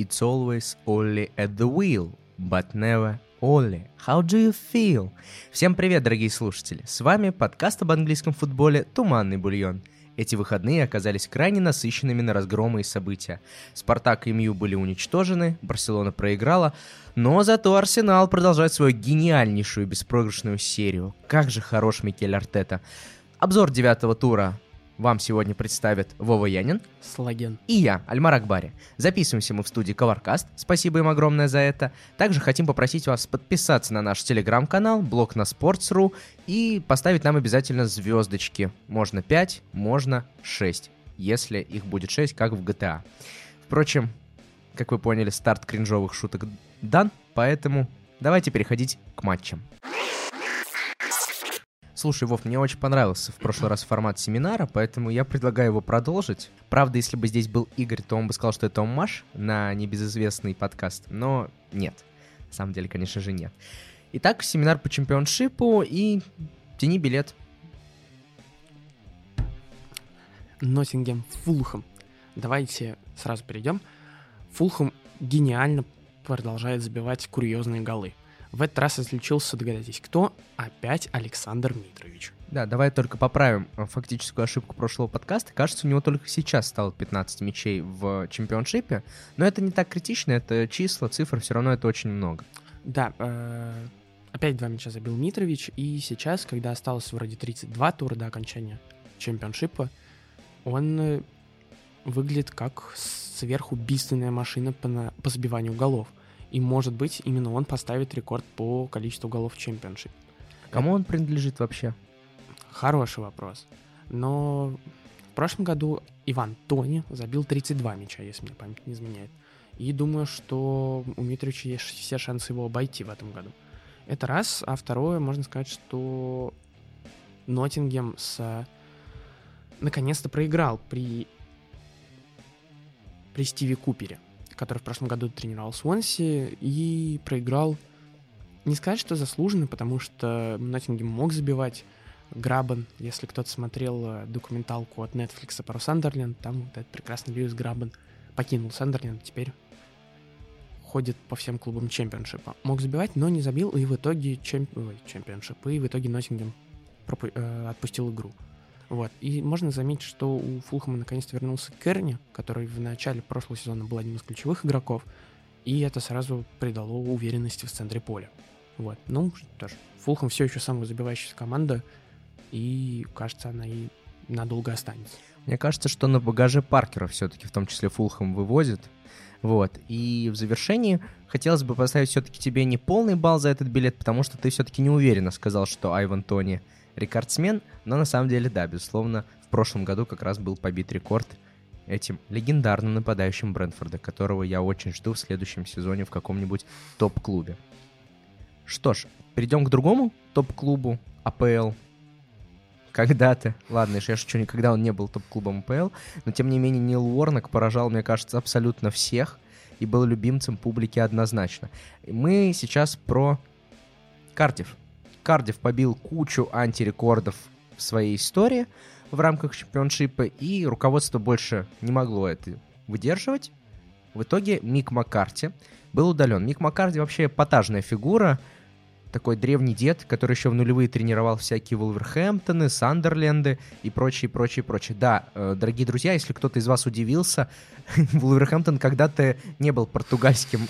It's always Ollie at the wheel, but never Ollie. How do you feel? Всем привет, дорогие слушатели! С вами подкаст об английском футболе «Туманный бульон». Эти выходные оказались крайне насыщенными на разгромы и события. Спартак и МЮ были уничтожены, Барселона проиграла, но зато Арсенал продолжает свою гениальнейшую беспроигрышную серию. Как же хорош Микель Артета. Обзор девятого тура вам сегодня представят Вова Янин Слаген. и я, Альмар Акбари. Записываемся мы в студии Коваркаст, спасибо им огромное за это. Также хотим попросить вас подписаться на наш телеграм-канал, блог на Sports.ru и поставить нам обязательно звездочки. Можно 5, можно 6, если их будет 6, как в GTA. Впрочем, как вы поняли, старт кринжовых шуток дан, поэтому давайте переходить к матчам. Слушай, Вов, мне очень понравился в прошлый раз формат семинара, поэтому я предлагаю его продолжить. Правда, если бы здесь был Игорь, то он бы сказал, что это Маш на небезызвестный подкаст, но нет. На самом деле, конечно же, нет. Итак, семинар по чемпионшипу и тяни билет. Ноттингем, Фулхэм. Давайте сразу перейдем. Фулхэм гениально продолжает забивать курьезные голы. В этот раз отличился, догадайтесь, кто? Опять Александр Митрович. Да, давай только поправим э, фактическую ошибку прошлого подкаста. Кажется, у него только сейчас стало 15 мячей в чемпионшипе, но это не так критично, это числа, цифры, все равно это очень много. Да, э, опять два мяча забил Митрович, и сейчас, когда осталось вроде 32 тура до окончания чемпионшипа, он э, выглядит как сверхубийственная машина по, на, по забиванию голов. И, может быть, именно он поставит рекорд по количеству голов в чемпионшипе. Кому он принадлежит вообще? Хороший вопрос. Но в прошлом году Иван Тони забил 32 мяча, если мне память не изменяет. И думаю, что у Митровича есть все шансы его обойти в этом году. Это раз. А второе, можно сказать, что Ноттингем с... наконец-то проиграл при при Стиве Купере, который в прошлом году тренировал Свонси и проиграл, не сказать, что заслуженно, потому что Ноттингем мог забивать Грабан, если кто-то смотрел э, документалку от Netflix про Сандерленд, там вот этот прекрасный Льюис Грабан покинул Сандерленд, теперь ходит по всем клубам чемпионшипа. Мог забивать, но не забил, и в итоге чемп... Чемпионшип, и в итоге Ноттингем пропу... э, упустил игру. Вот. И можно заметить, что у Фулхэма наконец-то вернулся Керни, который в начале прошлого сезона был одним из ключевых игроков, и это сразу придало уверенности в центре поля. Вот. Ну, тоже. Фулхэм все еще самая забивающая команда, и, кажется, она и надолго останется. Мне кажется, что на багаже Паркера все-таки в том числе Фулхэм вывозит. Вот. И в завершении хотелось бы поставить все-таки тебе не полный балл за этот билет, потому что ты все-таки не уверенно сказал, что Айван Тони рекордсмен, но на самом деле, да, безусловно, в прошлом году как раз был побит рекорд этим легендарным нападающим Брэнфорда, которого я очень жду в следующем сезоне в каком-нибудь топ-клубе. Что ж, перейдем к другому топ-клубу АПЛ. Когда-то, ладно, я шучу, никогда он не был топ-клубом АПЛ, но тем не менее Нил Уорнок поражал, мне кажется, абсолютно всех и был любимцем публики однозначно. Мы сейчас про Картив. Кардив побил кучу антирекордов в своей истории в рамках чемпионшипа, и руководство больше не могло это выдерживать. В итоге Мик Маккарти был удален. Мик Маккарти вообще эпатажная фигура, такой древний дед, который еще в нулевые тренировал всякие Вулверхэмптоны, Сандерленды и прочее, прочее, прочее. Да, э, дорогие друзья, если кто-то из вас удивился, Вулверхэмптон когда-то не был португальским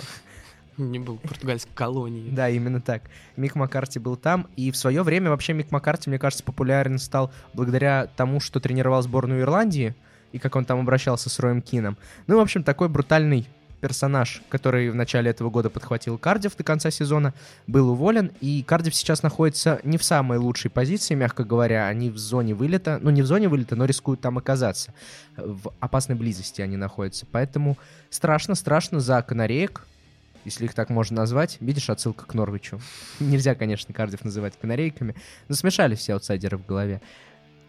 не был португальской колонией. Да, именно так. Мик Маккарти был там, и в свое время вообще Мик Маккарти, мне кажется, популярен стал благодаря тому, что тренировал сборную Ирландии, и как он там обращался с Роем Кином. Ну, в общем, такой брутальный персонаж, который в начале этого года подхватил Кардив до конца сезона, был уволен, и Кардив сейчас находится не в самой лучшей позиции, мягко говоря, они в зоне вылета, ну не в зоне вылета, но рискуют там оказаться. В опасной близости они находятся, поэтому страшно, страшно за канареек, если их так можно назвать. Видишь, отсылка к Норвичу. Нельзя, конечно, Кардив называть канарейками, но смешали все аутсайдеры в голове.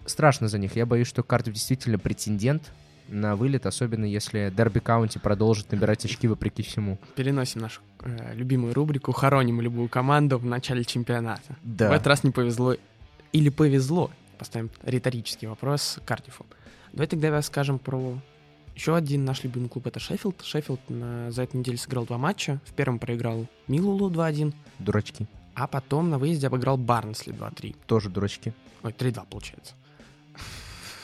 Страшно за них. Я боюсь, что Кардифф действительно претендент на вылет, особенно если Дерби Каунти продолжит набирать очки вопреки всему. Переносим нашу э, любимую рубрику «Хороним любую команду в начале чемпионата». Да. В этот раз не повезло. Или повезло. Поставим риторический вопрос Кардиффу. Давай тогда скажем про Еще один наш любимый клуб это Шеффилд. Шеффилд на, за эту неделю сыграл два матча. В первом проиграл Миллуоллу 2-1, Дурачки. а потом на выезде обыграл Барнсли 2-3. Тоже дурачки. Ой, 3-2 получается.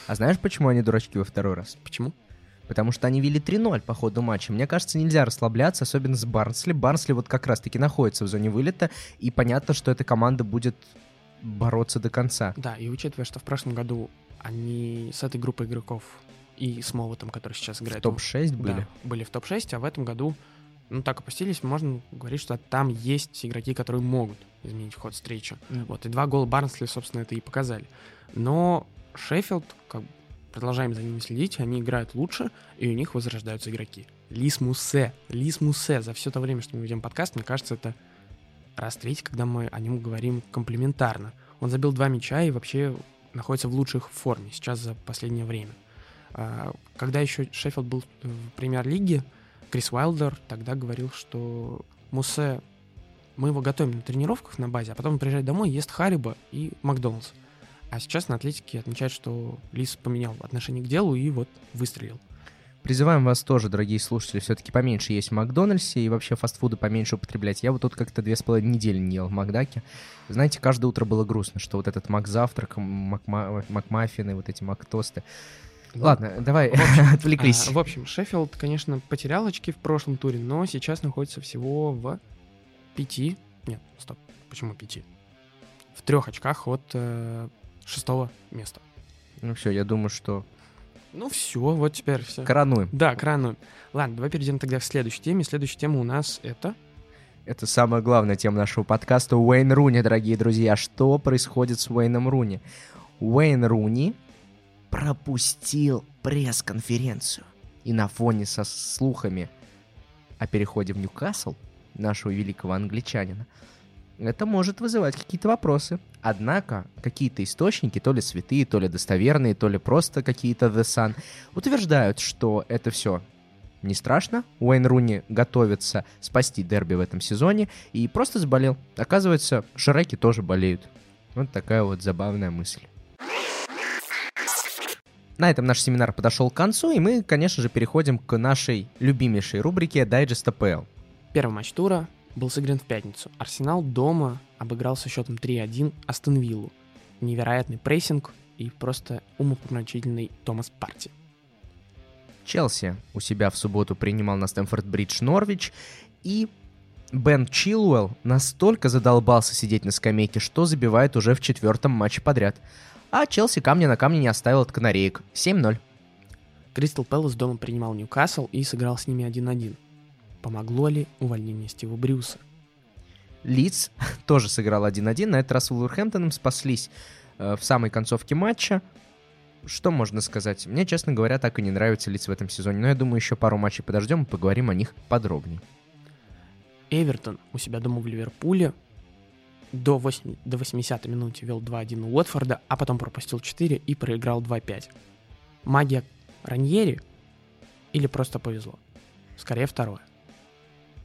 А знаешь, почему они дурачки во второй раз? Почему? Потому что они вели 3-0 по ходу матча. Мне кажется, нельзя расслабляться, особенно с Барнсли. Барнсли вот как раз-таки находится в зоне вылета, и понятно, что эта команда будет бороться до конца. Да, и учитывая, что в прошлом году они с этой группой игроков и с Молотом, который сейчас В играет... топ-6 да, были. были в топ-6, а в этом году, ну, так опустились, можно говорить, что там есть игроки, которые могут изменить ход встречи. Вот, и два гола Барнсли, собственно, это и показали. Но Шеффилд, как продолжаем за ними следить, они играют лучше, и у них возрождаются игроки. Лис Мусе, Лис Мусе, за все то время, что мы ведем подкаст, мне кажется, это раз третий, когда мы о нем говорим комплиментарно. Он забил два мяча и вообще находится в лучших форме сейчас за последнее время. А, Когда еще Шеффилд был в премьер-лиге, Крис Уайлдер тогда говорил, что Мусе, мы его готовим на тренировках на базе, а потом он приезжает домой, ест Хариба и Макдоналдс. А сейчас на Атлетике отмечают, что Лис поменял отношение к делу и вот выстрелил. Призываем вас тоже, дорогие слушатели, все-таки поменьше есть в Макдональдсе и вообще фастфуды поменьше употреблять. Я вот тут как-то две с половиной недели не ел в Макдаке. Знаете, каждое утро было грустно, что вот этот Мак-завтрак, Макма- Макмаффины, вот эти Мак-тосты. Ладно, давай отвлеклись. А, в общем, Шеффилд, конечно, потерял очки в прошлом туре, но сейчас находится всего в пяти... Нет, стоп, почему пяти? В трех очках от э, шестого места. Ну все, я думаю, что Ну все, вот теперь все. коронуем. Да, крану. Ладно, давай перейдем тогда к следующей теме. Следующая тема у нас это... Это самая главная тема нашего подкаста. Уэйн Руни, дорогие друзья. Что происходит с Уэйном Руни? Уэйн Руни пропустил пресс-конференцию. И на фоне со слухами о переходе в Ньюкасл нашего великого англичанина, это может вызывать какие-то вопросы. Однако какие-то источники, то ли святые, то ли достоверные, то ли просто какие-то The Sun, утверждают, что это все не страшно. Уэйн Руни готовится спасти дерби в этом сезоне и просто заболел. Оказывается, Шреки тоже болеют. Вот такая вот забавная мысль. На этом наш семинар подошел к концу, и мы, конечно же, переходим к нашей любимейшей рубрике Дайджест АПЛ. Первый матч тура был сыгран в пятницу. Арсенал дома обыграл со счетом 3-1 Астон Виллу. Невероятный прессинг и просто умопомрачительный Томас Парти. Челси у себя в субботу принимал на Стэнфорд-Бридж Норвич, и Бен Чилуэлл настолько задолбался сидеть на скамейке, что забивает уже в четвертом матче подряд. А Челси камня на камне не оставил от канареек. 7-0. Кристал Пэлас дома принимал Ньюкасл и сыграл с ними 1-1. Помогло ли увольнение Стива Брюса? Лидс тоже сыграл 1-1. На этот раз Вулверхэмптоном спаслись э, в самой концовке матча. Что можно сказать? Мне, честно говоря, так и не нравится Лидс в этом сезоне. Но я думаю, еще пару матчей подождем и поговорим о них подробнее. Эвертон у себя дома в Ливерпуле до, 8, до 80-й минуте вел 2-1 у Уотфорда, а потом пропустил 4 и проиграл 2-5. Магия Раньери или просто повезло? Скорее второе.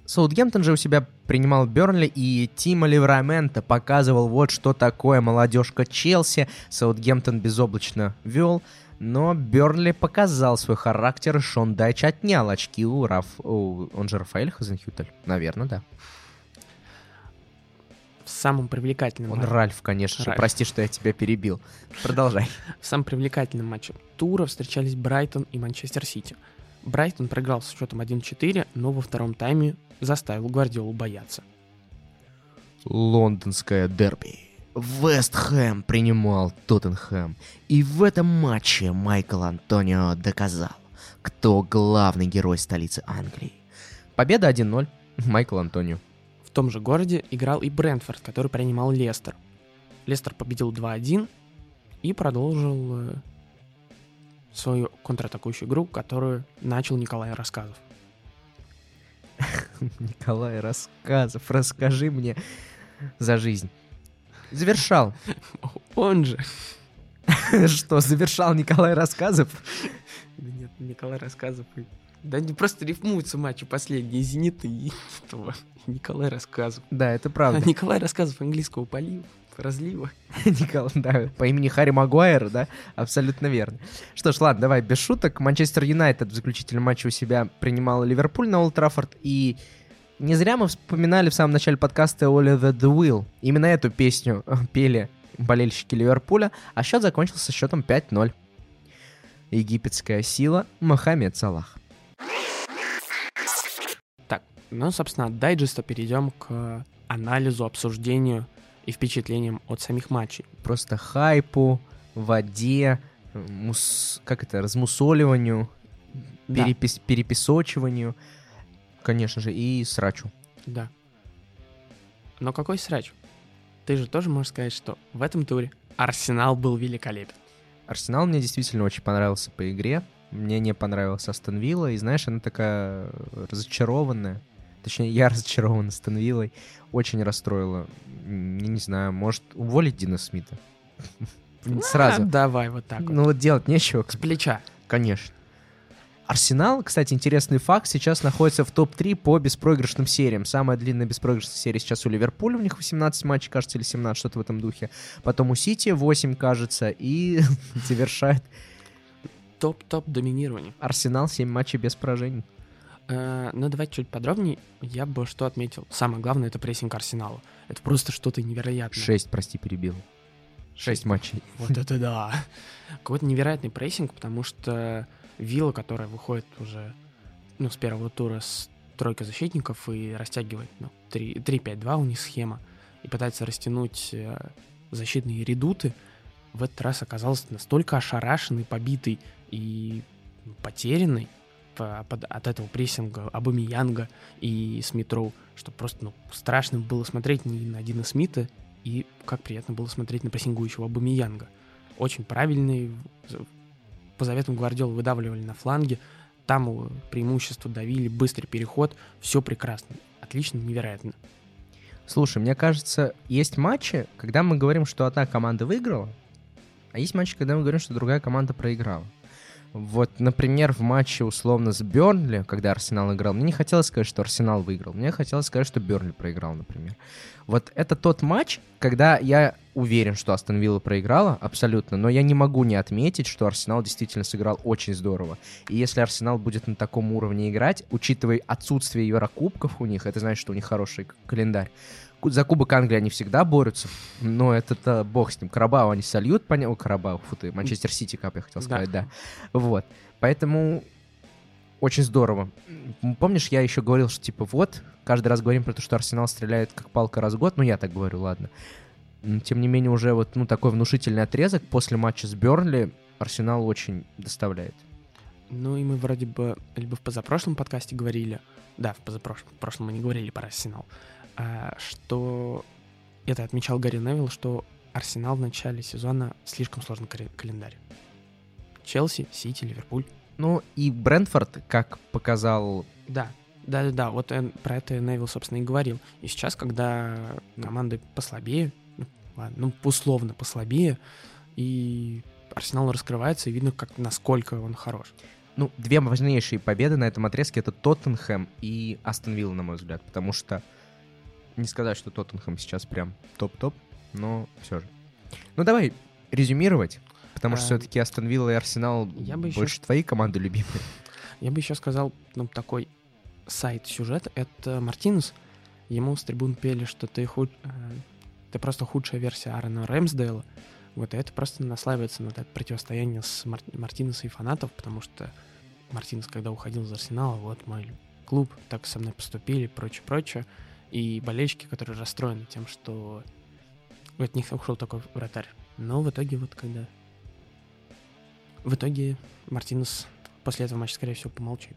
Саутгемптон же у себя принимал Бернли, и Тима Ливрамента показывал вот что такое молодежка Челси. Саутгемптон безоблачно вел, но Бернли показал свой характер, Шон Дайч отнял очки у Раф... у- Он же Рафаэль Хазенхютель? Наверное, да. В самом привлекательном Он матче- Ральф, конечно же. Ральф. Прости, что я тебя перебил. Продолжай. В самом привлекательном матче тура встречались Брайтон и Манчестер Сити. Брайтон проиграл с счетом 1-4, но во втором тайме заставил Гвардиолу бояться. Лондонское дерби. Вест Хэм принимал Тоттенхэм. И в этом матче Майкл Антонио доказал, кто главный герой столицы Англии. Победа 1-0. Майкл Антонио. В том же городе играл и Брентфорд, который принимал Лестер. Лестер победил 2-1 и продолжил э, свою контратакующую игру, которую начал Николай Рассказов. Николай Рассказов, расскажи мне за жизнь. Завершал. Он же. Что, завершал Николай Рассказов? Нет, Николай Рассказов. и- Да не просто рифмуются матчи последние Зенита и этого. Николай Рассказов. Да, это А правда. Николай Рассказов английского полив. разлива. Никол, да, по имени Харри Магуайр, да, абсолютно верно. Что ж, ладно, давай, без шуток. Манчестер Юнайтед в заключительном матче у себя принимал Ливерпуль на Олд Траффорд, и не зря мы вспоминали в самом начале подкаста Оли the Will. Именно эту песню пели болельщики Ливерпуля, а счет закончился счетом 5-0. Египетская сила Мохаммед Салах. Ну, собственно, от дайджеста перейдем к анализу, обсуждению и впечатлениям от самих матчей. Просто хайпу, воде, мус... как это, размусоливанию, Да. перепис... перепесочиванию, конечно же, и срачу. Да. Но какой срач? Ты же тоже можешь сказать, что в этом туре Арсенал был великолепен. Арсенал мне действительно очень понравился по игре. Мне не понравился Астон Вилла, и знаешь, она такая разочарованная. Точнее, я разочарован Астон Виллой. Очень расстроила. Я не знаю, может уволить Дина Смита? Сразу. давай вот так вот. Ну вот делать нечего, С плеча. Конечно. Арсенал, кстати, интересный факт, сейчас находится в топ-3 по беспроигрышным сериям. Самая длинная беспроигрышная серия сейчас у Ливерпуля, у них 18 матчей, кажется, или 17, что-то в этом духе. Потом у Сити 8, кажется, и завершает Топ-топ доминирование. Арсенал 7 матчей без поражений. Э, Ну, давайте чуть подробнее. Я бы что отметил. Самое главное — это прессинг Арсенала. Это просто что-то невероятное. 6, прости, перебил. 6 матчей. Вот это да. Какой-то невероятный прессинг, потому что Вилла, которая выходит уже ну, с первого тура с тройкой защитников и растягивает ну, 3 3-5-2 у них схема, и пытается растянуть э, защитные редуты, в этот раз оказался настолько ошарашенный, побитый и потерянный по- под- от этого прессинга Абамиянга и Смитроу, что просто ну, страшно было смотреть не на Дина Смита, и как приятно было смотреть на прессингующего Абамиянга. Очень правильный, по заветам Гвардиолы выдавливали на фланге, там преимущество давили, быстрый переход, все прекрасно, отлично, невероятно. Слушай, мне кажется, есть матчи, когда мы говорим, что одна команда выиграла, а есть матчи, когда мы говорим, что другая команда проиграла. Вот, например, в матче условно с Бернли, когда Арсенал играл, мне не хотелось сказать, что Арсенал выиграл, мне хотелось сказать, что Бернли проиграл, например. Вот это тот матч, когда я уверен, что Астон Вилла проиграла, абсолютно, но я не могу не отметить, что Арсенал действительно сыграл очень здорово. И если Арсенал будет на таком уровне играть, учитывая отсутствие Еврокубков у них, это значит, что у них хороший календарь. За Кубок Англии они всегда борются, но это-то бог с ним. Карабау они сольют, понятно, Карабау, фу ты, Манчестер Сити, как я хотел Да. сказать, да. Вот, поэтому очень здорово. Помнишь, я еще говорил, что типа вот, каждый раз говорим про то, что Арсенал стреляет как палка раз в год, ну я так говорю, ладно. М, Тем не менее, уже вот ну, такой внушительный отрезок после матча с Бернли Арсенал очень доставляет. Ну и мы вроде бы либо в позапрошлом подкасте говорили, да, в позапрошлом, в прошлом мы не говорили про Арсенал, а, что это отмечал Гарри Невилл, что Арсенал в начале сезона слишком сложный календарь. Челси, Сити, Ливерпуль. Ну и Брентфорд, как показал Да, да, да, да. Вот э, про это Невилл, собственно, и говорил. И сейчас, когда команды послабее, ну, ладно, ну, условно послабее, и Арсенал раскрывается, и видно, как насколько он хорош. Ну, две важнейшие победы на этом отрезке это Тоттенхэм и Астон Вилла, на мой взгляд, потому что не сказать, что Тоттенхэм сейчас прям топ-топ, но все же. Ну, давай резюмировать, потому что А, все-таки Астон Вилла и Арсенал больше твои команды любимые. Я бы еще сказал, ну, такой сайт-сюжет, это Мартинес. Ему с трибун пели, что ты, худ... э, ты просто худшая версия Аарона Рэмсдейла. Вот и это просто наслаивается на это противостояние с Мар... Мартинесом и фанатов, потому что Мартинес, когда уходил из Арсенала, вот мой клуб, так со мной поступили, прочее, прочее. И болельщики, которые расстроены тем, что от них ушел такой вратарь. Но в итоге вот когда... В итоге Мартинес после этого матча, скорее всего, помолчит.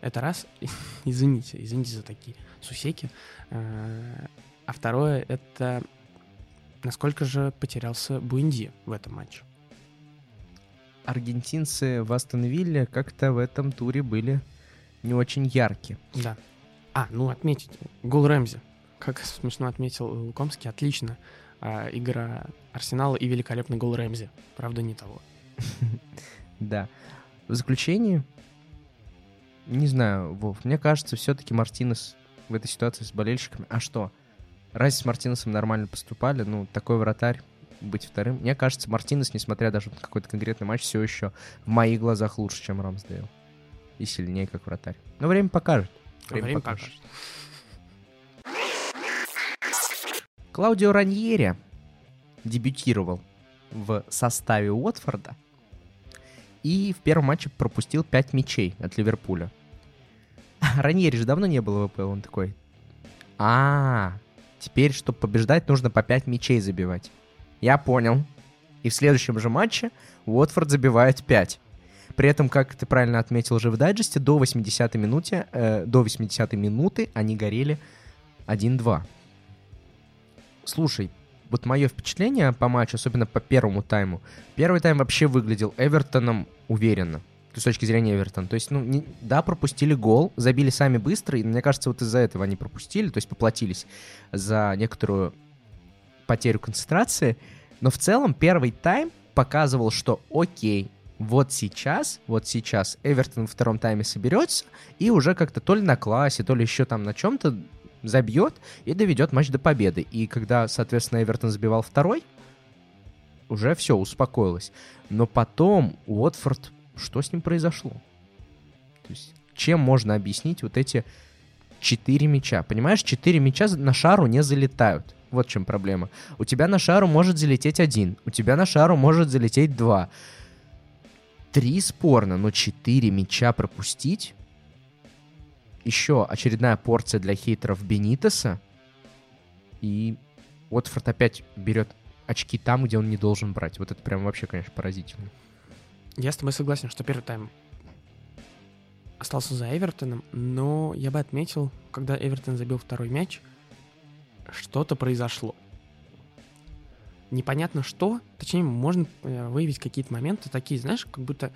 Это раз. извините, извините за такие сусеки. Э, А второе, это насколько же потерялся Буэнди в этом матче. Аргентинцы в Астон Вилле как-то в этом туре были не очень яркие. Да. А, ну отметить. Гол Рэмзи. Как смешно отметил Лукомский, отлично. А, игра Арсенала и великолепный гол Рэмзи. Правда, не того. Да. В заключение, не знаю, Вов, мне кажется, все-таки Мартинес в этой ситуации с болельщиками. А что? Раз с Мартинесом нормально поступали, ну, такой вратарь быть вторым. Мне кажется, Мартинес, несмотря даже на какой-то конкретный матч, все еще в моих глазах лучше, чем Рамсдейл. И сильнее, как вратарь. Но время покажет. Время, время покажет. покажет. Клаудио Раньери дебютировал в составе Уотфорда и в первом матче пропустил 5 мячей от Ливерпуля. Раньери же давно не было в ВП, он такой, а, теперь, чтобы побеждать, нужно по 5 мячей забивать. Я понял. И в следующем же матче Уотфорд забивает 5. При этом, как ты правильно отметил уже в дайджесте, до 80-й минуте, э, до 80 минуты они горели 1-2. Слушай, вот мое впечатление по матчу, особенно по первому тайму, первый тайм вообще выглядел Эвертоном уверенно. с точки зрения Эвертона. То есть, ну, не, да, пропустили гол, забили сами быстро, и мне кажется, вот из-за этого они пропустили, то есть поплатились за некоторую потерю концентрации. Но в целом первый тайм показывал, что окей, вот сейчас, вот сейчас Эвертон во втором тайме соберется и уже как-то то ли на классе, то ли еще там на чем-то забьет и доведет матч до победы. И когда, соответственно, Эвертон забивал второй, уже все, успокоилось. Но потом Уотфорд, что с ним произошло? То есть, чем можно объяснить вот эти четыре мяча? Понимаешь, четыре мяча на шару не залетают. Вот в чем проблема. У тебя на шару может залететь один, у тебя на шару может залететь два. Три спорно, но четыре мяча пропустить еще очередная порция для хейтеров Бенитеса. И Уотфорд опять берет очки там, где он не должен брать. Вот это прям вообще, конечно, поразительно. Я с тобой согласен, что первый тайм остался за Эвертоном, но я бы отметил, когда Эвертон забил второй мяч, что-то произошло. Непонятно что, точнее, можно э, выявить какие-то моменты такие, знаешь, как будто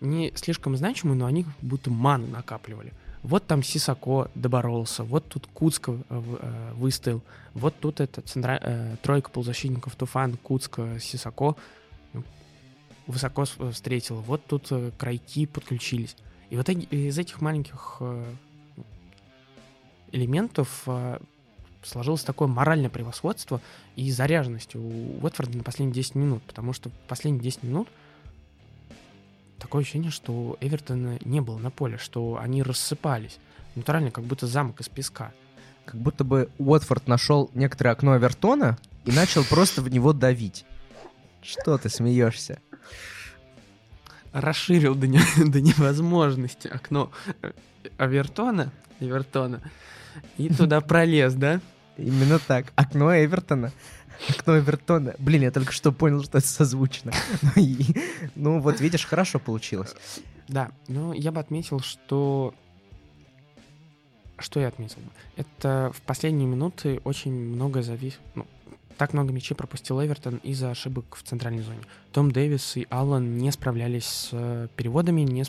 не слишком значимые, но они будто ману накапливали. Вот там Сисако доборолся, вот тут Куцко э, э, выстоял, вот тут это центра... э, тройка полузащитников Туфан, Куцко, Сисако ну, высоко встретил, вот тут э, крайки подключились. И вот из этих маленьких э, элементов э, сложилось такое моральное превосходство и заряженность у Уотфорда на последние 10 минут, потому что в последние 10 минут – такое ощущение, что Эвертона не было на поле, что они рассыпались. Натурально, как будто замок из песка. Как будто бы Уотфорд нашел некоторое окно Эвертона и начал просто в него давить. Что ты смеешься? Расширил до, не, до невозможности окно Эвертона, Эвертона и туда пролез, да? Именно так. Окно Эвертона окно Эвертона. Блин, я только что понял, что это созвучно. Ну, и, ну вот видишь, хорошо получилось. Да, но я бы отметил, что... Что я отметил? Это в последние минуты очень много завис... Ну, так много мячей пропустил Эвертон из-за ошибок в центральной зоне. Том Дэвис и Аллан не справлялись с э, переводами не.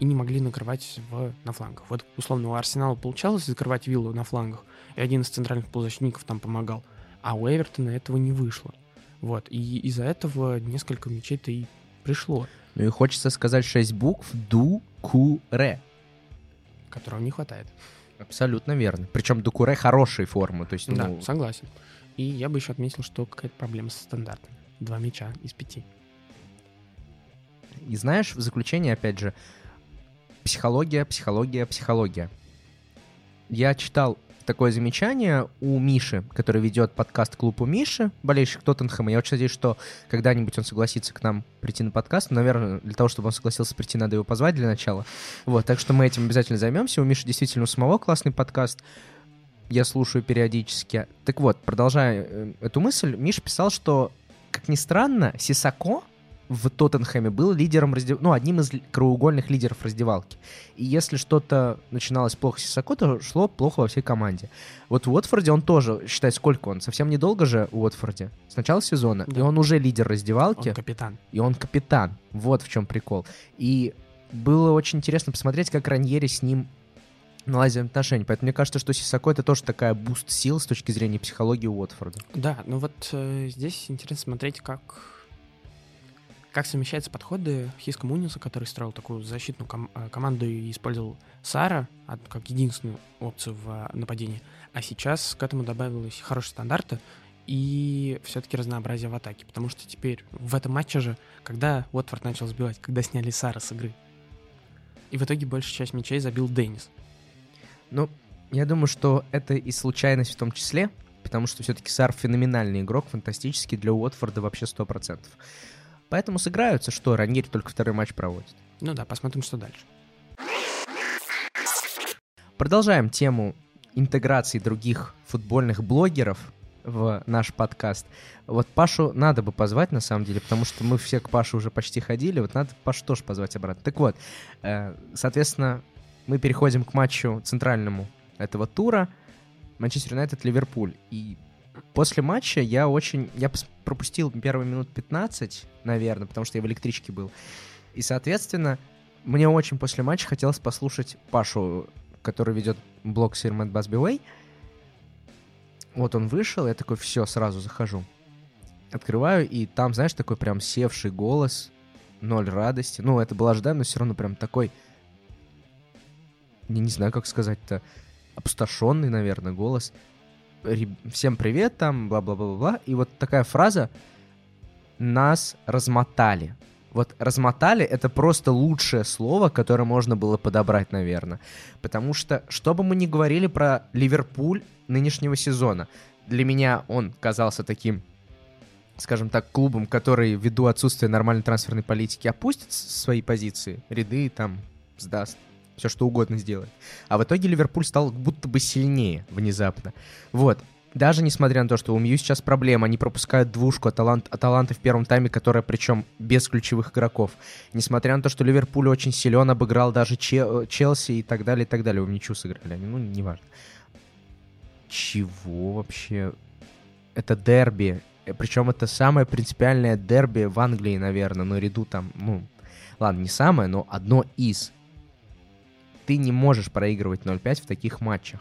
И не могли накрывать в... на флангах. Вот, условно, у Арсенала получалось закрывать виллу на флангах, и один из центральных полузащитников там помогал а у Эвертона этого не вышло. Вот, и из-за этого несколько мячей-то и пришло. Ну и хочется сказать шесть букв Ду-Ку-Ре. Которого не хватает. Абсолютно верно. Причем Дукуре хорошей формы. То есть, ну... Да, согласен. И я бы еще отметил, что какая-то проблема со стандартами. Два мяча из пяти. И знаешь, в заключение, опять же, психология, психология, психология. Я читал такое замечание у Миши, который ведет подкаст «Клуб у Миши», болельщик Тоттенхэма. Я очень надеюсь, что когда-нибудь он согласится к нам прийти на подкаст. наверное, для того, чтобы он согласился прийти, надо его позвать для начала. Вот, так что мы этим обязательно займемся. У Миши действительно у самого классный подкаст. Я слушаю периодически. Так вот, продолжая э, эту мысль, Миша писал, что, как ни странно, Сисако в Тоттенхэме был лидером раздев... ну, одним из краеугольных лидеров раздевалки. И если что-то начиналось плохо с Сисако, то шло плохо во всей команде. Вот в Уотфорде он тоже, считай, сколько он? Совсем недолго же в Уотфорде. С начала сезона. Да. И он уже лидер раздевалки. Он капитан. И он капитан. Вот в чем прикол. И было очень интересно посмотреть, как Раньери с ним наладили отношения. Поэтому мне кажется, что Сиссоко это тоже такая boost сил с точки зрения психологии Уотфорда. Да, ну вот э, здесь интересно смотреть, как как совмещаются подходы Хиско Муньоса, который строил такую защитную ком- э, команду и использовал Сарра как единственную опцию в э, нападении. А сейчас к этому добавилось хорошие стандарты и все-таки разнообразие в атаке. Потому что теперь в этом матче же, когда Уотфорд начал сбивать, когда сняли Сара с игры, и в итоге большую часть мячей забил Деннис. Ну, я думаю, что это и случайность в том числе, потому что все-таки Сар феноменальный игрок, фантастический для Уотфорда вообще 100%. Поэтому сыграются, что Раньери только второй матч проводит. Ну да, посмотрим, что дальше. Продолжаем тему интеграции других футбольных блогеров в наш подкаст. Вот Пашу надо бы позвать, на самом деле, потому что мы все к Паше уже почти ходили, вот надо Пашу тоже позвать обратно. Так вот, э, соответственно, мы переходим к матчу центральному этого тура. Манчестер Юнайтед, Ливерпуль. И после матча я очень... Я пропустил первые минут 15, наверное, потому что я в электричке был. И, соответственно, мне очень после матча хотелось послушать Пашу, который ведет блог Сирмент Басбивей. Вот он вышел, я такой, все, сразу захожу. Открываю, и там, знаешь, такой прям севший голос, ноль радости. Ну, это было ожидаемо, но все равно прям такой... Я не знаю, как сказать-то опустошенный, наверное, голос. Всем привет, там, бла-бла-бла-бла. И вот такая фраза «Нас размотали». Вот размотали — это просто лучшее слово, которое можно было подобрать, наверное. Потому что, что бы мы ни говорили про Ливерпуль нынешнего сезона, для меня он казался таким, скажем так, клубом, который ввиду отсутствия нормальной трансферной политики опустит свои позиции, ряды там сдаст все что угодно сделает. А в итоге Ливерпуль стал будто бы сильнее внезапно. Вот. Даже несмотря на то, что у Мью сейчас проблема, они пропускают двушку Аталант, Аталанты в первом тайме, которая причем без ключевых игроков. Несмотря на то, что Ливерпуль очень силен, обыграл даже Чел, Челси и так далее, и так далее. У Ничу сыграли они, ну, неважно. Чего вообще? Это дерби. Причем это самое принципиальное дерби в Англии, наверное, наряду там, ну, ладно, не самое, но одно из ты не можешь проигрывать 0-5 в таких матчах.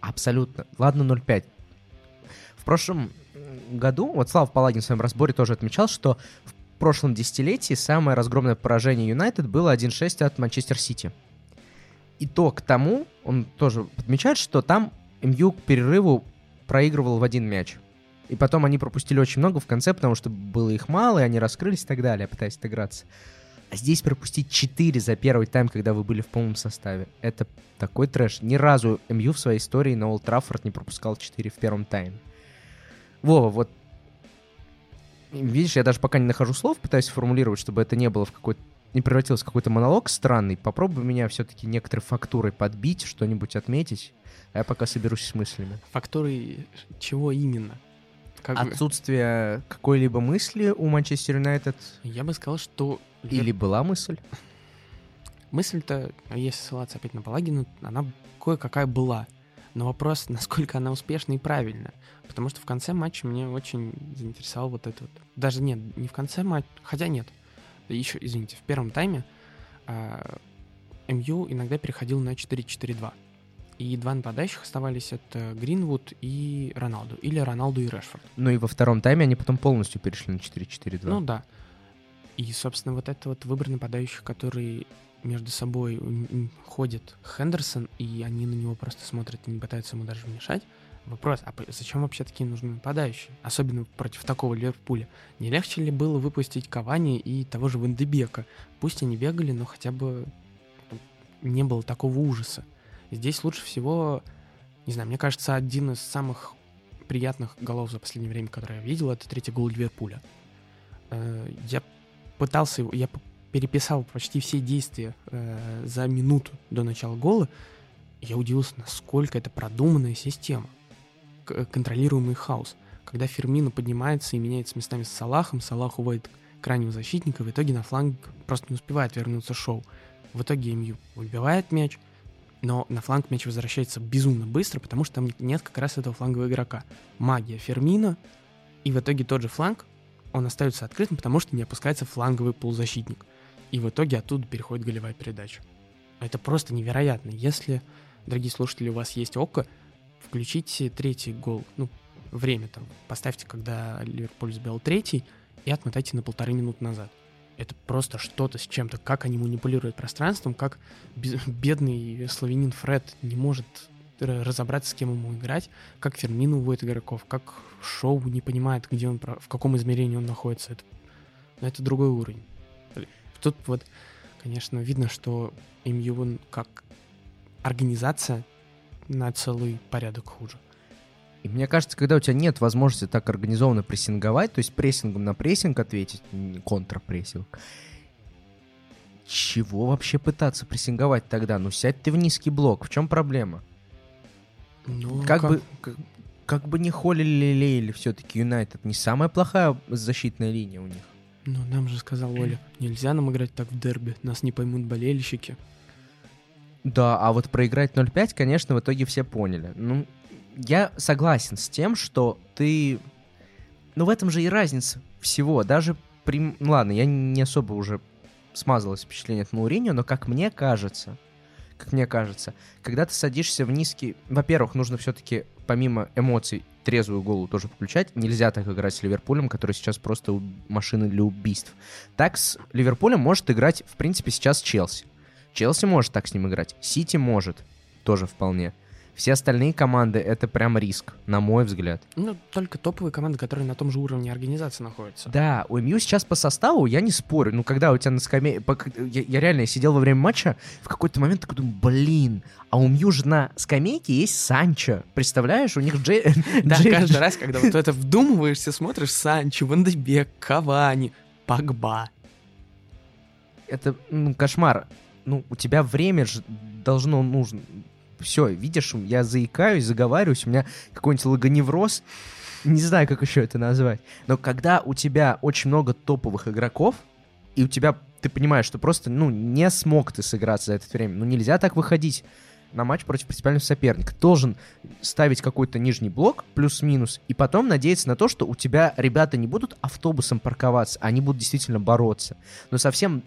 Абсолютно. Ладно, 0-5. В прошлом году, вот Слава Палагин в своем разборе тоже отмечал, что в прошлом десятилетии самое разгромное поражение Юнайтед было 1-6 от Манчестер Сити. И то к тому, он тоже подмечает, что там МЮ к перерыву проигрывал в один мяч. И потом они пропустили очень много в конце, потому что было их мало, и они раскрылись и так далее, пытаясь отыграться. А здесь пропустить 4 за первый тайм, когда вы были в полном составе. Это такой трэш. Ни разу МЮ в своей истории на Олд Траффорд не пропускал 4 в первом тайме. Вова, вот видишь, я даже пока не нахожу слов, пытаюсь формулировать, чтобы это не было в какой-то не превратилось в какой-то монолог странный, попробуй меня все-таки некоторой фактурой подбить, что-нибудь отметить, а я пока соберусь с мыслями. Фактурой чего именно? Как Отсутствие бы... какой-либо мысли у Манчестер Юнайтед? Я бы сказал, что или была мысль? Мысль-то, если ссылаться опять на Палагину, она кое-какая была. Но вопрос, насколько она успешна и правильна. Потому что в конце матча мне очень заинтересовал вот этот... Даже нет, не в конце матча, хотя нет. Еще, извините, в первом тайме э, МЮ иногда переходил на 4-4-2. И два нападающих оставались это Гринвуд и Роналду. Или Роналду и Решфорд. Ну и во втором тайме они потом полностью перешли на 4-4-2. Ну да. И, собственно, вот это вот выбор нападающих, который между собой ходит Хендерсон, и они на него просто смотрят и не пытаются ему даже мешать. Вопрос, а зачем вообще такие нужны нападающие? Особенно против такого Ливерпуля. Не легче ли было выпустить Кавани и того же Вандебека? Пусть они бегали, но хотя бы не было такого ужаса. Здесь лучше всего, не знаю, мне кажется, один из самых приятных голов за последнее время, который я видел, это третий гол Ливерпуля. Э, я пытался, я переписал почти все действия э, за минуту до начала гола, я удивился, насколько это продуманная система, контролируемый хаос. Когда Фермина поднимается и меняется местами с Салахом, Салах уводит крайнего защитника, в итоге на фланг просто не успевает вернуться шоу. В итоге МЮ выбивает мяч, но на фланг мяч возвращается безумно быстро, потому что там нет как раз этого флангового игрока. Магия Фермина, и в итоге тот же фланг он остается открытым, потому что не опускается фланговый полузащитник. И в итоге оттуда переходит голевая передача. Это просто невероятно. Если, дорогие слушатели, у вас есть око, включите третий гол. Ну, время там. Поставьте, когда Ливерпуль сбил третий, и отмотайте на полторы минуты назад. Это просто что-то с чем-то. Как они манипулируют пространством, как бедный славянин Фред не может разобраться, с кем ему играть, как Фермин уводит игроков, как Шоу не понимает, где он, в каком измерении он находится. Это, ну, это другой уровень. Тут вот, конечно, видно, что МЮ как организация на целый порядок хуже. И мне кажется, когда у тебя нет возможности так организованно прессинговать, то есть прессингом на прессинг ответить, контрпрессинг, чего вообще пытаться прессинговать тогда? Ну сядь ты в низкий блок, в чем проблема? Ну, как, как... бы как, как бы не холили лелеяли все-таки Юнайтед, не самая плохая защитная линия у них. Ну, нам же сказал Оля, нельзя нам играть так в дерби, нас не поймут болельщики. Да, а вот проиграть 0-5, конечно, в итоге все поняли. Ну, я согласен с тем, что ты... Ну, в этом же и разница всего. Даже при... Ну, ладно, я не особо уже смазалось впечатление от Мауриньо, но как мне кажется, как мне кажется, когда ты садишься в низкий... Во-первых, нужно все-таки помимо эмоций трезвую голову тоже включать. Нельзя так играть с Ливерпулем, который сейчас просто машина для убийств. Так с Ливерпулем может играть, в принципе, сейчас Челси. Челси может так с ним играть. Сити может тоже вполне. Все остальные команды — это прям риск, на мой взгляд. Ну, только топовые команды, которые на том же уровне организации находятся. Да, у МЮ сейчас по составу, я не спорю. Ну, когда у тебя на скамейке... Я, я реально сидел во время матча, в какой-то момент такой думаю, блин, а у МЮ же на скамейке есть Санчо. Представляешь, у них Джей... Да, каждый раз, когда вот это вдумываешься, смотришь Санчо, Вандебек, Кавани, Пагба. Это ну, кошмар. Ну, у тебя время же должно нужно все, видишь, я заикаюсь, заговариваюсь, у меня какой-нибудь логоневроз, не знаю, как еще это назвать. Но когда у тебя очень много топовых игроков, и у тебя, ты понимаешь, что просто, ну, не смог ты сыграться за это время, ну, нельзя так выходить на матч против принципиального соперника. Должен ставить какой-то нижний блок, плюс-минус, и потом надеяться на то, что у тебя ребята не будут автобусом парковаться, а они будут действительно бороться. Но совсем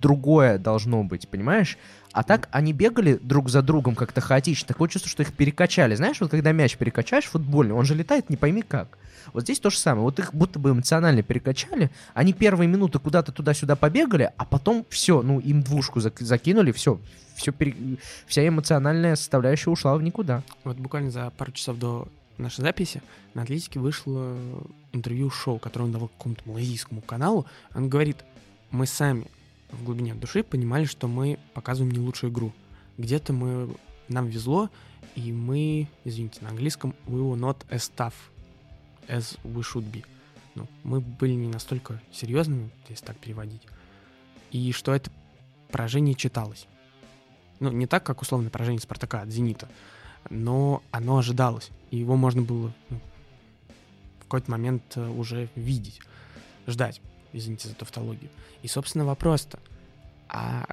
другое должно быть, понимаешь? А так они бегали друг за другом как-то хаотично. Такое чувство, что их перекачали. Знаешь, вот когда мяч перекачаешь футбольный, он же летает не пойми как. Вот здесь то же самое. Вот их будто бы эмоционально перекачали. Они первые минуты куда-то туда-сюда побегали, а потом все, ну, им двушку закинули, все, все пере... вся эмоциональная составляющая ушла в никуда. Вот буквально за пару часов до нашей записи на Атлетике вышло интервью шоу, которое он давал какому-то малазийскому каналу. Он говорит, мы сами в глубине души понимали, что мы показываем не лучшую игру. Где-то мы нам везло, и мы, извините, на английском, we were not as tough as we should be. Ну, мы были не настолько серьезными, если так переводить. И что это поражение читалось. Ну, не так, как условное поражение Спартака от Зенита, но оно ожидалось, и его можно было ну, в какой-то момент э, уже видеть, ждать извините за тавтологию. И, собственно, вопрос-то, а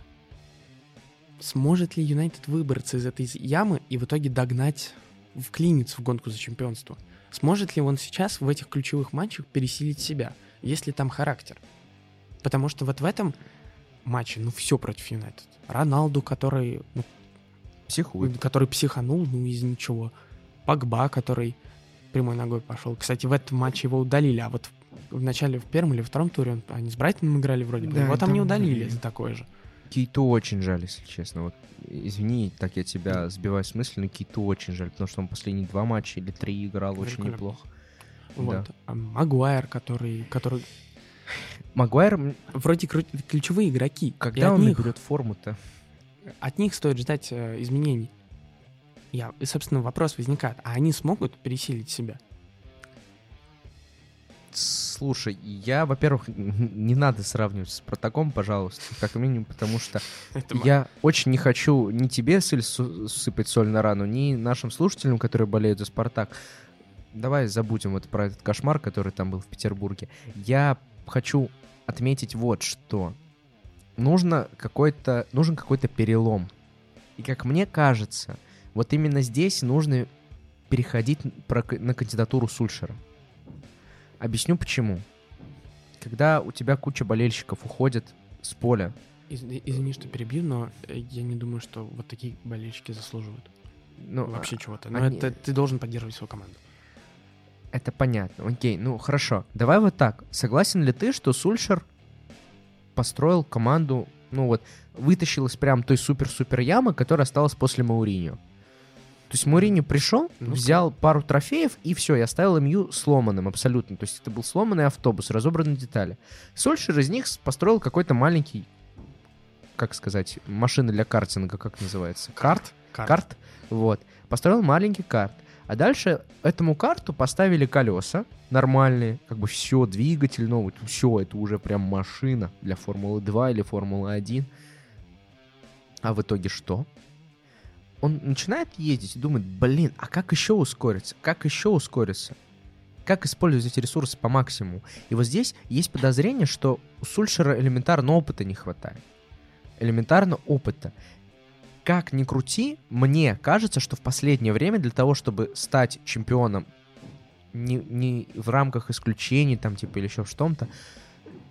сможет ли Юнайтед выбраться из этой ямы и в итоге догнать, вклиниться в гонку за чемпионство? Сможет ли он сейчас в этих ключевых матчах пересилить себя, если там характер? Потому что вот в этом матче, ну, все против Юнайтед. Роналду, который, ну, Психует. который психанул, ну, из ничего. Погба, который прямой ногой пошел. Кстати, в этом матче его удалили, а вот в начале, в первом или втором туре он, они с Брайтоном играли вроде бы, да, его там, там не удалили за такое же. Кейту очень жаль, если честно. Вот, извини, так я тебя сбиваю с мысли, но Кейту очень жаль, потому что он последние два матча или три играл очень неплохо. Вот. Да. А Магуайр, который, который... Магуайр... Вроде ключевые игроки. Когда он них... наберет форму-то? От них стоит ждать э, изменений. Я, и, собственно, вопрос возникает, а они смогут пересилить себя? Слушай, я, во-первых, не надо сравнивать с Протоком, пожалуйста, как минимум, потому что я очень не хочу ни тебе сыпать соль на рану, ни нашим слушателям, которые болеют за Спартак. Давай забудем вот про этот кошмар, который там был в Петербурге. Я хочу отметить вот что. Нужно какой-то, нужен какой-то перелом. И как мне кажется, вот именно здесь нужно переходить на кандидатуру Сульшера. Объясню почему. Когда у тебя куча болельщиков уходит с поля. Из, извини, что перебью, но я не думаю, что вот такие болельщики заслуживают. Ну, вообще а, чего-то. Но они... это ты должен поддерживать свою команду. Это понятно. Окей, ну хорошо. Давай вот так. Согласен ли ты, что Сульшер построил команду, ну вот, вытащил из прям той супер-супер ямы, которая осталась после Мауриньо. То есть Мауриньо пришел, Ну, взял пару трофеев, и все, и оставил МЮ сломанным абсолютно. То есть это был сломанный автобус, разобранные детали. Сольшер из них построил какой-то маленький, как сказать, машина для картинга, как называется? Карт? карт. Вот. Построил маленький карт. А дальше этому карту поставили колеса нормальные, как бы все, двигатель новый, все, это уже прям машина для Формулы 2 или Формулы 1. А в итоге что? Он начинает ездить и думает, блин, а как еще ускориться? Как еще ускориться? Как использовать эти ресурсы по максимуму? И вот здесь есть подозрение, что у Сульшера элементарно опыта не хватает. Элементарно опыта как ни крути, мне кажется, что в последнее время для того, чтобы стать чемпионом не, не в рамках исключений, там, типа, или еще в что-то,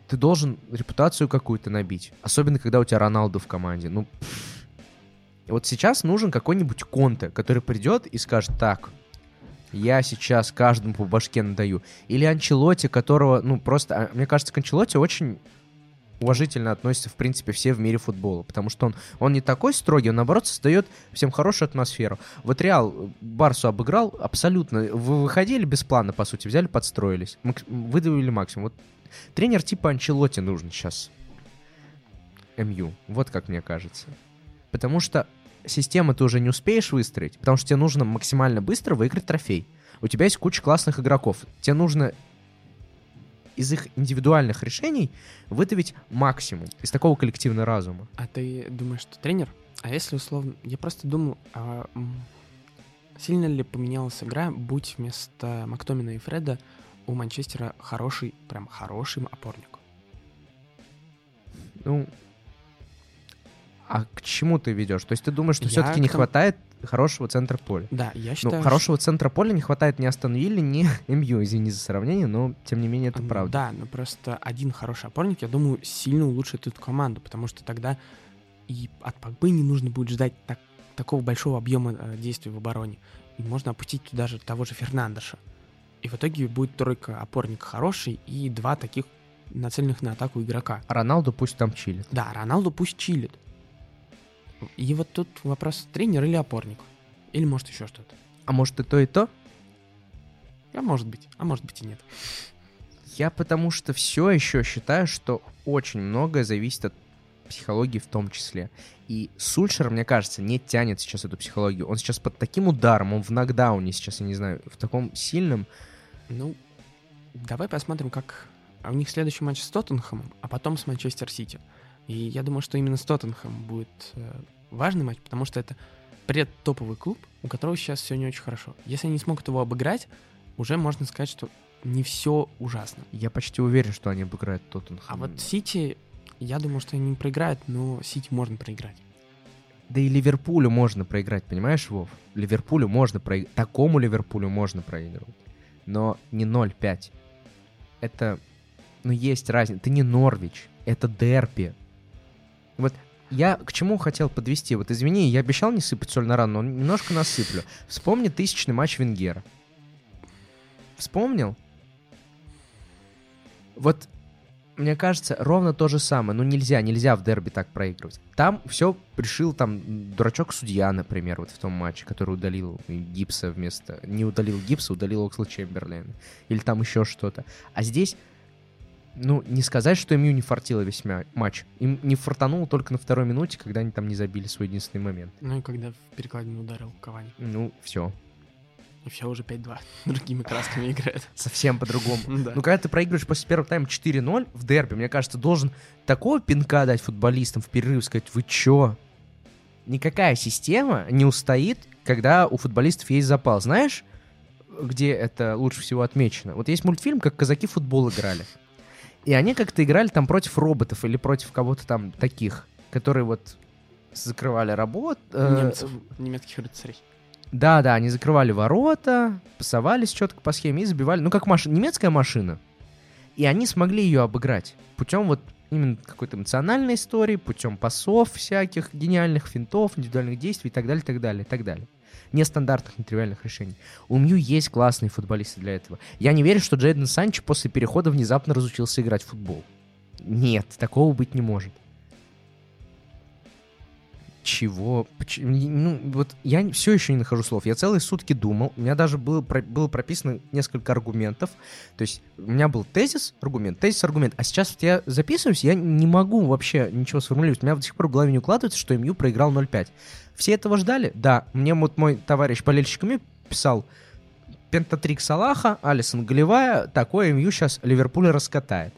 ты должен репутацию какую-то набить. Особенно, когда у тебя Роналду в команде. Ну, пф. Вот сейчас нужен какой-нибудь Конте, который придет и скажет, так, я сейчас каждому по башке надаю. Или Анчелоти, которого, ну, просто... а, Мне кажется, к Анчелоти очень уважительно относятся, в принципе, все в мире футбола. Потому что он, он не такой строгий, он, наоборот, создает всем хорошую атмосферу. Вот Реал Барсу обыграл абсолютно. Вы выходили без плана, по сути, взяли, подстроились. Выдавили максимум. Вот тренер типа Анчелоти нужен сейчас. МЮ. Вот как мне кажется. Потому что систему ты уже не успеешь выстроить, потому что тебе нужно максимально быстро выиграть трофей. У тебя есть куча классных игроков. Тебе нужно из их индивидуальных решений выдавить максимум из такого коллективного разума. А ты думаешь, что тренер? А если условно... Я просто думаю, а, сильно ли поменялась игра, будь вместо Мактомина и Фреда у Манчестера хороший, прям хороший опорник? Ну, а к чему ты ведешь? То есть ты думаешь, что Я все-таки не тому- хватает хорошего центра поля? Да, я считаю... Ну, хорошего центра поля не хватает ни Астон Вилли, ни МЮ, извини за сравнение, но тем не менее это Ну правда. Да, но просто один хороший опорник, я думаю, сильно улучшит эту команду, потому что тогда и от Погбы не нужно будет ждать так- такого большого объема э, действий в обороне. И можно опустить туда же того же Фернандеша. И в итоге будет тройка опорник хороший и два таких нацеленных на атаку игрока. А Роналду пусть там чилит. Да, Роналду пусть чилит. И вот тут вопрос, тренер или опорник? Или может еще что-то? А может и то, и то? А может быть, а может быть и нет. Я потому что все еще считаю, что очень многое зависит от психологии в том числе. И Сульшер, мне кажется, не тянет сейчас эту психологию. Он сейчас под таким ударом, он в нокдауне сейчас, я не знаю, в таком сильном. Ну, давай посмотрим, как а у них следующий матч с Тоттенхэмом, а потом с Манчестер Сити. И я думаю, что именно с Тоттенхэмом будет э, важный матч, потому что это предтоповый клуб, у которого сейчас все не очень хорошо. Если они смогут его обыграть, уже можно сказать, что не все ужасно. Я почти уверен, что они обыграют Тоттенхэм. А вот Сити, я думаю, что они не проиграют, но Сити можно проиграть. Да и Ливерпулю можно проиграть, понимаешь, Вов? Ливерпулю можно проиграть. Такому Ливерпулю можно проигрывать. Но не 0-5. Это... Ну, есть разница. Это не Норвич. Это дерби. Вот я к чему хотел подвести? Вот извини, я обещал не сыпать соль на рану, но немножко насыплю. Вспомни тысячный матч Венгера. Вспомнил? Вот мне кажется, ровно то же самое. Ну, нельзя, нельзя в дерби так проигрывать. Там все пришил там дурачок-судья, например, вот в том матче, который удалил Гипса вместо... Не удалил Гипса, удалил Оксла Чемберлена. Или там еще что-то. А здесь, ну, не сказать, что им не фартило весь мя- матч. Им не фартануло только на второй минуте, когда они там не забили свой единственный момент. Ну и когда в перекладину ударил Кавани. Ну, все. И все уже 5-2. Другими красками играет. Совсем по-другому. Да. Ну, когда ты проигрываешь после первого тайма 4-0 в дерби, мне кажется, должен такого пинка дать футболистам в перерыв, сказать, вы чё? Никакая система не устоит, когда у футболистов есть запал. Знаешь, где это лучше всего отмечено? Вот есть мультфильм, как казаки в футбол играли. И они как-то играли там против роботов или против кого-то там таких, которые вот закрывали работу. Немцев, немецких рыцарей. Да, да, они закрывали ворота, пасовались четко по схеме и забивали. Ну, как маш... немецкая машина. И они смогли ее обыграть путем вот именно какой-то эмоциональной истории, путем пасов всяких, гениальных финтов, индивидуальных действий и так далее, так далее, так далее. Нестандартных, нетривиальных решений. У Мью есть классные футболисты для этого. Я не верю, что Джейден Санчо после перехода внезапно разучился играть в футбол. Нет, такого быть не может. Чего? Поч- Ну, вот я все еще не нахожу слов. Я целые сутки думал. У меня даже было, про- было прописано несколько аргументов. То есть у меня был тезис, аргумент, тезис, аргумент. А сейчас вот я записываюсь, я не могу вообще ничего сформулировать. У меня до сих пор в голове не укладывается, что МЮ проиграл 0-5. Все этого ждали? Да. Мне вот мой товарищ болельщик МЮ писал, пентатрик Салаха, Алисон голевая, такое МЮ сейчас Ливерпуль раскатает.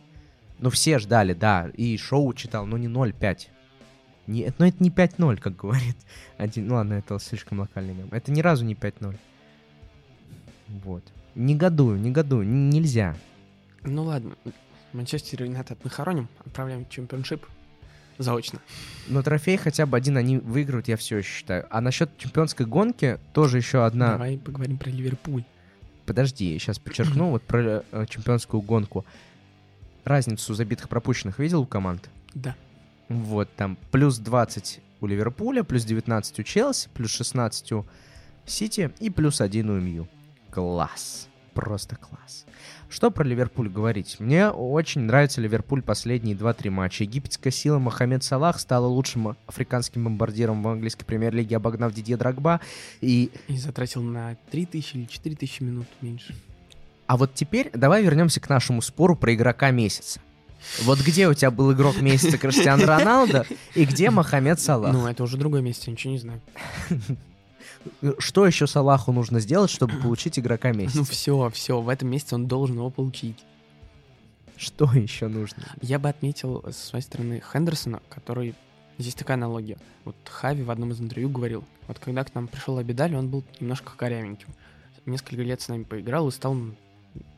Ну, все ждали, да, и шоу читал, но не 0-5. Не, но это не 5-0, как говорит один. Ну ладно, это слишком локальный мем. Это ни разу не 5-0. Вот. Негодую, негодую, нельзя. Ну ладно, Манчестер Юнайтед мы хороним, отправляем в чемпионшип заочно. Но трофей хотя бы один они выиграют, я все считаю. А насчет чемпионской гонки тоже еще одна... Давай поговорим про Ливерпуль. Подожди, сейчас подчеркну вот про э, чемпионскую гонку. Разницу забитых пропущенных видел у команд? Да. Вот, там плюс 20 у Ливерпуля, плюс 19 у Челси, плюс 16 у Сити и плюс 1 у МЮ. Класс. Просто класс. Что про Ливерпуль говорить? Мне очень нравится Ливерпуль последние 2-3 матча. Египетская сила Мохаммед Салах стала лучшим африканским бомбардиром в английской премьер-лиге, обогнав Дидье Драгба. И И затратил на 3000 или 4000 минут меньше. А вот теперь давай вернемся к нашему спору про игрока месяца. Вот где у тебя был игрок месяца Криштиан Роналдо и где Мохаммед Салах? Ну, это уже другое место, я ничего не знаю. Что еще Салаху нужно сделать, чтобы получить игрока Ну месяца? все, все, в этом месяце он должен его получить. Что еще нужно? Я бы отметил с своей стороны Хендерсона, который... Здесь такая аналогия. Вот Хави в одном из интервью говорил, вот когда к нам пришел Абидаль, он был немножко корявеньким. Несколько лет с нами поиграл и стал,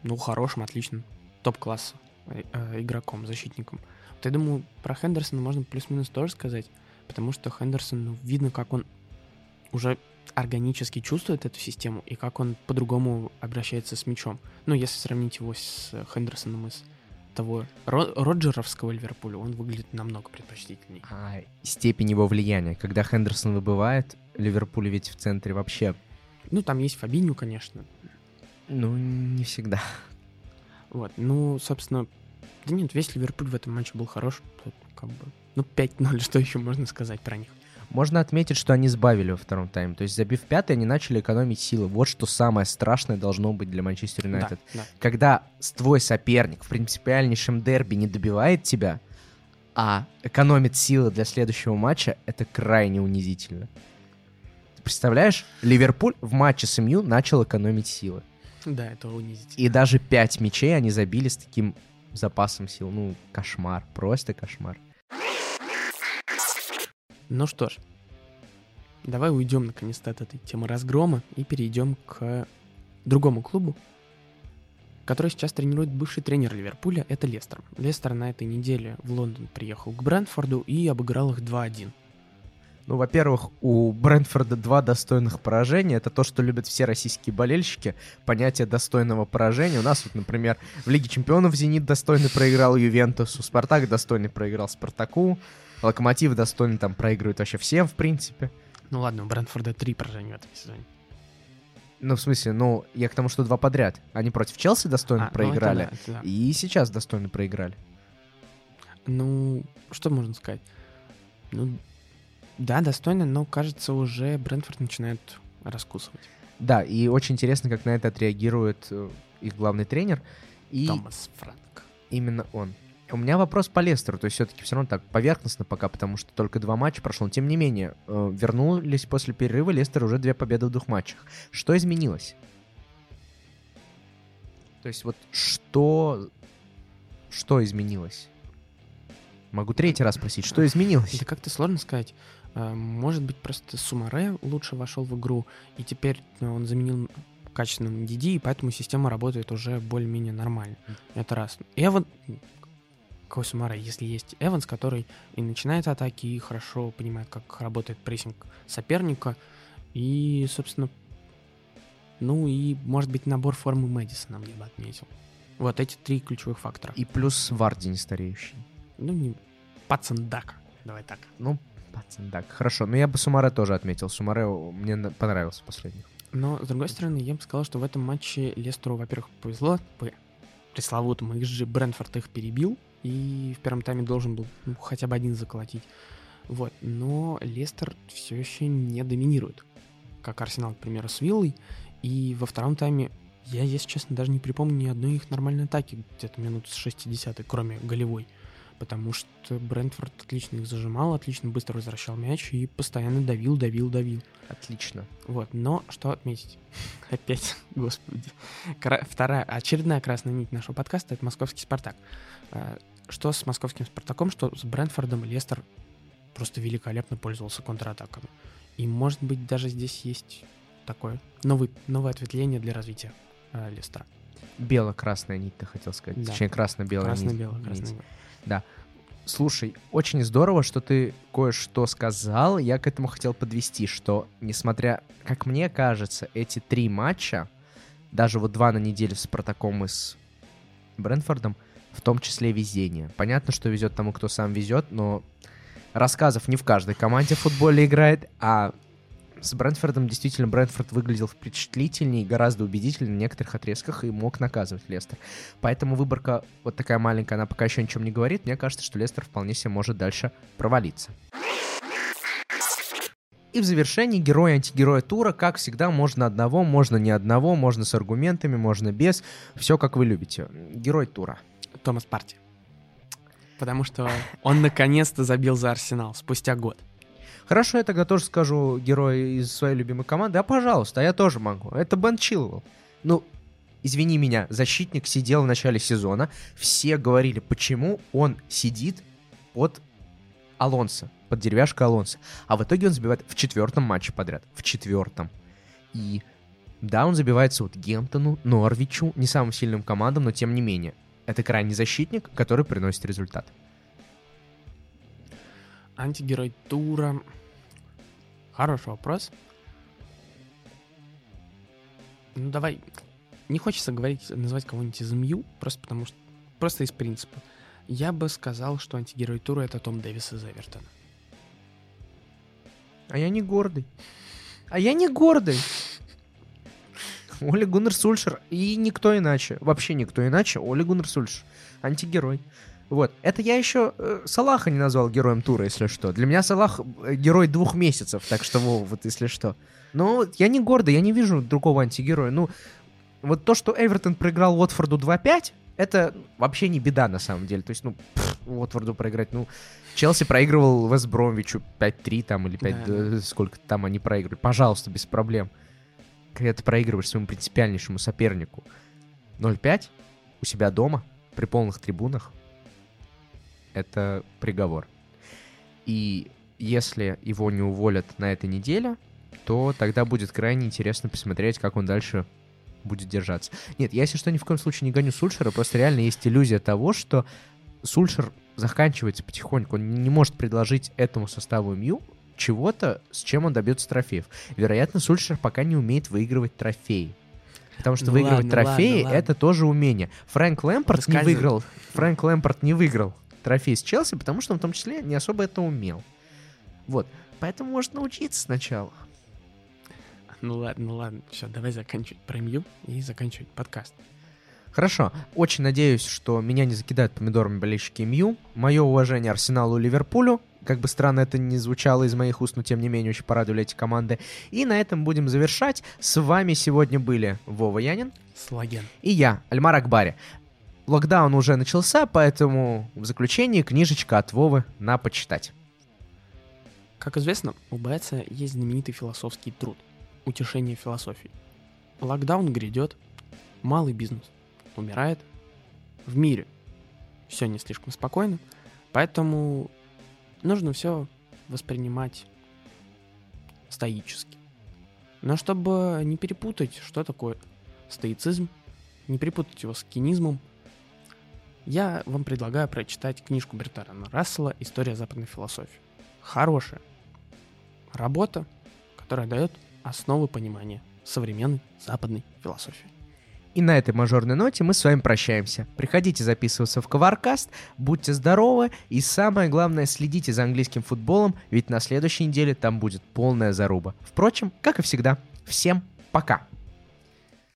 ну, хорошим, отличным, топ-класса э, э, игроком, защитником. Вот я думаю, про Хендерсона можно плюс-минус тоже сказать, потому что Хендерсон, ну, видно, как он уже органически чувствует эту систему и как он по-другому обращается с мячом. Ну, если сравнить его с Хендерсоном из того Ро- Роджеровского Ливерпуля, он выглядит намного предпочтительней. А, степень его влияния. Когда Хендерсон выбывает, Ливерпуль ведь в центре вообще, Ну, там есть Фабиню, конечно. ну, не всегда. Вот, ну, собственно, да нет, весь Ливерпуль в этом матче был хорош. Тут как бы, ну, 5-0, что еще можно сказать про них? Можно отметить, что они сбавили во втором тайме. То есть, забив пятый, они начали экономить силы. Вот что самое страшное должно быть для Манчестер Юнайтед. Да, да. когда твой соперник в принципиальнейшем дерби не добивает тебя, а экономит силы для следующего матча, это крайне унизительно. Ты представляешь, Ливерпуль в матче с МЮ начал экономить силы. Да, это унизительно. И даже 5 мячей они забили с таким запасом сил. Ну, кошмар, просто кошмар. Ну что ж, давай уйдем наконец-то от этой темы разгрома и перейдем к другому клубу, который сейчас тренирует бывший тренер Ливерпуля, это Лестер. Лестер на этой неделе в Лондон приехал к Брэнфорду и обыграл их 2-1. Ну, во-первых, у Брентфорда два достойных поражения. Это то, что любят все российские болельщики. Понятие достойного поражения. У нас вот, например, в Лиге Чемпионов «Зенит» достойно проиграл Ювентусу, «Спартак» достойно проиграл «Спартаку», «Локомотив» достойно там проигрывает вообще всем, в принципе. Ну ладно, у Брэнфорда три поражения в этом сезоне. Ну, в смысле, ну, я к тому, что два подряд. Они против Челси достойно А, ну это проиграли, да, это да. и сейчас достойно проиграли. Ну, что можно сказать? Ну, да, достойно, но, кажется, уже Брэнфорд начинает раскусывать. Да, и очень интересно, как на это отреагирует э, их главный тренер. И Томас Франк. именно он. У меня вопрос по Лестеру, то есть все-таки все равно так поверхностно пока, потому что только два матча прошло. Но тем не менее, э, вернулись после перерыва Лестер уже две победы в двух матчах. Что изменилось? То есть вот что... Что изменилось? Могу третий раз спросить, что изменилось? Да как-то сложно сказать. А, Может быть, просто Сумаре лучше вошел в игру, и теперь э, он заменил качественным Диди, и поэтому система работает уже более-менее нормально. Это раз. Эван... Какой Сумаре? Если есть Эванс, который и начинает атаки, и хорошо понимает, как работает прессинг соперника, и, собственно, ну и, может быть, набор формы Мэдисона мне бы отметил. Вот эти три ключевых фактора. И плюс Варди не стареющий. Ну, не... Пацандака. Давай так. Ну, пацан, так, хорошо. Но я бы Сумаре тоже отметил. Сумаре мне понравился последний. Но, с другой стороны, я бы сказал, что в этом матче Лестеру, во-первых, повезло, по пресловутому, же Брэнфорд их перебил, и в первом тайме должен был ну, хотя бы один заколотить. Вот, но Лестер все еще не доминирует, как Арсенал, к примеру, с Виллой, и во втором тайме я, если честно, даже не припомню ни одной их нормальной атаки где-то минут с 60 кроме голевой. Потому что Брентфорд отлично их зажимал, отлично быстро возвращал мяч и постоянно давил, давил, давил. Отлично. Вот, но что отметить? Опять, господи. Вторая, очередная красная нить нашего подкаста — это московский «Спартак». А, что с московским «Спартаком», что с Брентфордом Лестер просто великолепно пользовался контратаками. И, может быть, даже здесь есть такое новый, новое ответвление для развития э, Лестера. Бело-красная нить, ты хотел сказать. Да. Точнее, красно-белая нить. Красно-белое, нить. Красно-белое. Слушай, очень здорово, что ты кое-что сказал. Я к этому хотел подвести, что, несмотря, как мне кажется, эти три матча, даже вот два на неделю с Спартаком и с Брэнфордом, в том числе везение. Понятно, что везет тому, кто сам везет, но рассказов не в каждой команде в футболе играет, а с Брентфордом действительно Брентфорд выглядел впечатлительнее, гораздо убедительнее в некоторых отрезках и мог наказывать Лестер. Поэтому выборка вот такая маленькая, она пока еще ничем не говорит. Мне кажется, что Лестер вполне себе может дальше провалиться. И в завершении герой антигероя тура, как всегда, можно одного, можно не одного, можно с аргументами, можно без. Все как вы любите. Герой тура. Томас Парти. Потому что он наконец-то забил за Арсенал спустя год. Хорошо, я тогда тоже скажу герой из своей любимой команды. А пожалуйста, а я тоже могу. Это Бен Чилвелл. Ну, извини меня, защитник сидел в начале сезона. Все говорили, почему он сидит под Алонсо, под деревяшкой Алонсо. А в итоге он забивает в четвертом матче подряд. В четвертом. И да, он забивается вот Гемптону, Норвичу, не самым сильным командам, но тем не менее. Это крайний защитник, который приносит результат. Антигерой тура. Хороший вопрос. Ну, давай. Не хочется говорить, называть кого-нибудь из МЮ, просто потому что... Просто из принципа. Я бы сказал, что антигерой тура — это Том Дэвис из Эвертона. А я не гордый. А я не гордый. Оли Гуннер Сульшер и никто иначе. Вообще никто иначе. Оли Гуннер Сульшер. Антигерой. Вот. Это я еще э, Салаха не назвал героем тура, если что. Для меня Салах э, герой двух месяцев, так что, Вов, вот если что. Но я не гордый, я не вижу другого антигероя. Ну, вот то, что Эвертон проиграл Уотфорду 2-5, это вообще не беда на самом деле. То есть, ну, пфф, Уотфорду проиграть, ну, Челси проигрывал Вест Бромвичу 5-3 там или 5, Да, э, сколько там они проигрывали. Пожалуйста, без проблем. Когда ты проигрываешь своему принципиальнейшему сопернику 0-5 у себя дома при полных трибунах, это приговор. И если его не уволят на этой неделе, то тогда будет крайне интересно посмотреть, как он дальше будет держаться. Нет, я, если что, ни в коем случае не гоню Сульшера, просто реально есть иллюзия того, что Сульшер заканчивается потихоньку. Он не может предложить этому составу МЮ чего-то, с чем он добьется трофеев. Вероятно, Сульшер пока не умеет выигрывать трофеи. Потому что Ну выигрывать ладно, трофеи ладно, ладно. это тоже умение. Фрэнк Лэмпорт не выиграл. Фрэнк Лэмпорт не выиграл трофей с Челси, потому что он в том числе не особо это умел. Вот. Поэтому может научиться сначала. Ну ладно, ну ладно. Все, давай заканчивать про МЮ и заканчивать подкаст. Хорошо. Очень надеюсь, что меня не закидают помидорами болельщики МЮ. Мое уважение Арсеналу и Ливерпулю. Как бы странно это ни звучало из моих уст, но тем не менее очень порадовали эти команды. И на этом будем завершать. С вами сегодня были Вова Янин Слаген. и я, Альмар Акбари. Локдаун уже начался, поэтому в заключении книжечка от Вовы на почитать. Как известно, у Бетса есть знаменитый философский труд «Утешение философии». Локдаун грядет, малый бизнес умирает, в мире все не слишком спокойно, поэтому нужно все воспринимать стоически. Но чтобы не перепутать, что такое стоицизм, не перепутать его с кинизмом, я вам предлагаю прочитать книжку Бертарана Рассела «История западной философии». Хорошая работа, которая дает основы понимания современной западной философии. И на этой мажорной ноте мы с вами прощаемся. Приходите записываться в Коваркаст, будьте здоровы и самое главное, следите за английским футболом, ведь на следующей неделе там будет полная заруба. Впрочем, как и всегда, всем пока!